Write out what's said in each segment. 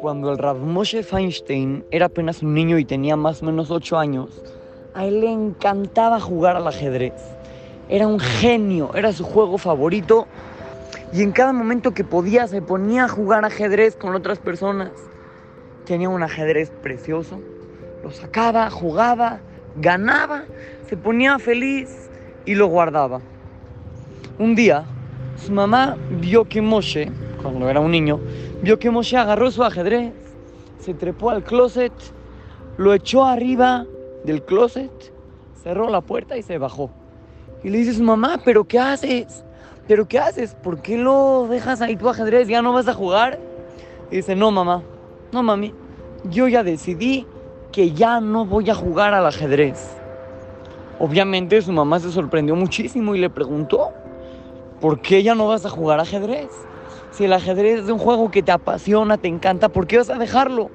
cuando el Rav Moshe Feinstein era apenas un niño y tenía más o menos 8 años, a él le encantaba jugar al ajedrez. Era un genio, era su juego favorito y en cada momento que podía se ponía a jugar ajedrez con otras personas. Tenía un ajedrez precioso, lo sacaba, jugaba, ganaba, se ponía feliz y lo guardaba. Un día, su mamá vio que Moshe, cuando era un niño, vio que Moshe agarró su ajedrez, se trepó al closet, lo echó arriba del closet, cerró la puerta y se bajó. Y le dice su mamá, ¿pero qué haces? ¿Pero qué haces? ¿Por qué lo dejas ahí tu ajedrez? ¿Ya no vas a jugar? Y dice, no, mamá, no, mami, yo ya decidí que ya no voy a jugar al ajedrez. Obviamente su mamá se sorprendió muchísimo y le preguntó, ¿por qué ya no vas a jugar ajedrez? Si el ajedrez es un juego que te apasiona, te encanta, ¿por qué vas a dejarlo?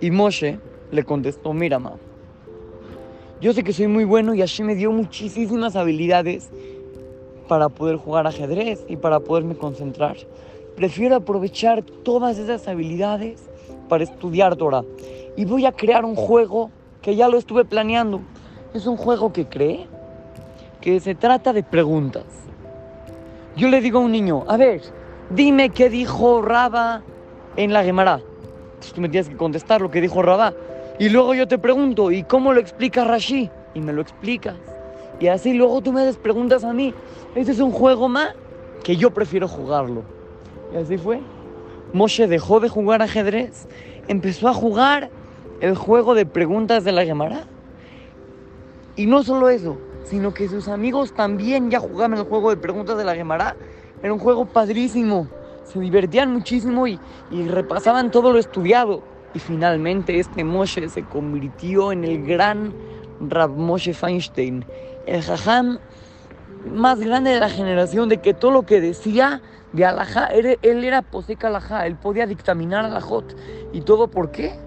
Y Moshe le contestó, mira, mamá, yo sé que soy muy bueno y Hashem me dio muchísimas habilidades para poder jugar ajedrez y para poderme concentrar. Prefiero aprovechar todas esas habilidades para estudiar Torah. Y voy a crear un juego que ya lo estuve planeando. Es un juego que cree que se trata de preguntas. Yo le digo a un niño, a ver, dime qué dijo Raba en la Gemara. Tú me tienes que contestar lo que dijo Rabá. Y luego yo te pregunto, ¿y cómo lo explica Rashi? Y me lo explicas. Y así luego tú me preguntas a mí. Ese es un juego más que yo prefiero jugarlo. Y así fue. Moshe dejó de jugar ajedrez, empezó a jugar el juego de preguntas de la Gemara. Y no solo eso, sino que sus amigos también ya jugaban el juego de preguntas de la Gemara. Era un juego padrísimo. Se divertían muchísimo y, y repasaban todo lo estudiado. Y finalmente este Moshe se convirtió en el gran Rab Moshe Feinstein, el jajam más grande de la generación, de que todo lo que decía de alajá, él, él era poseca alajá, él podía dictaminar alajot. ¿Y todo por qué?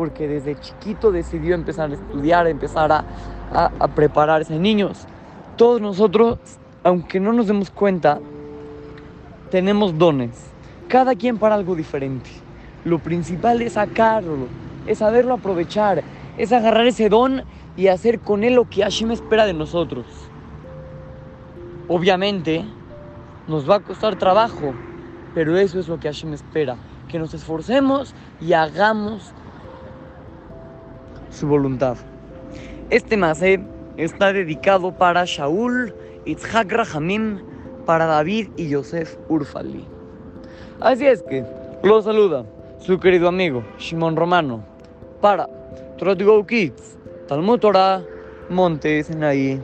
Porque desde chiquito decidió empezar a estudiar, empezar a, a, a prepararse. Niños, todos nosotros, aunque no nos demos cuenta, tenemos dones, cada quien para algo diferente. Lo principal es sacarlo, es saberlo aprovechar, es agarrar ese don y hacer con él lo que Hashem espera de nosotros. Obviamente, nos va a costar trabajo, pero eso es lo que Hashem espera, que nos esforcemos y hagamos su voluntad. Este masé está dedicado para Shaul, Itzhak Rahamim, para David y Yosef Urfali. Así es que lo saluda su querido amigo Shimon Romano para to Go Kids, Talmud Torah, Monte Sinaí.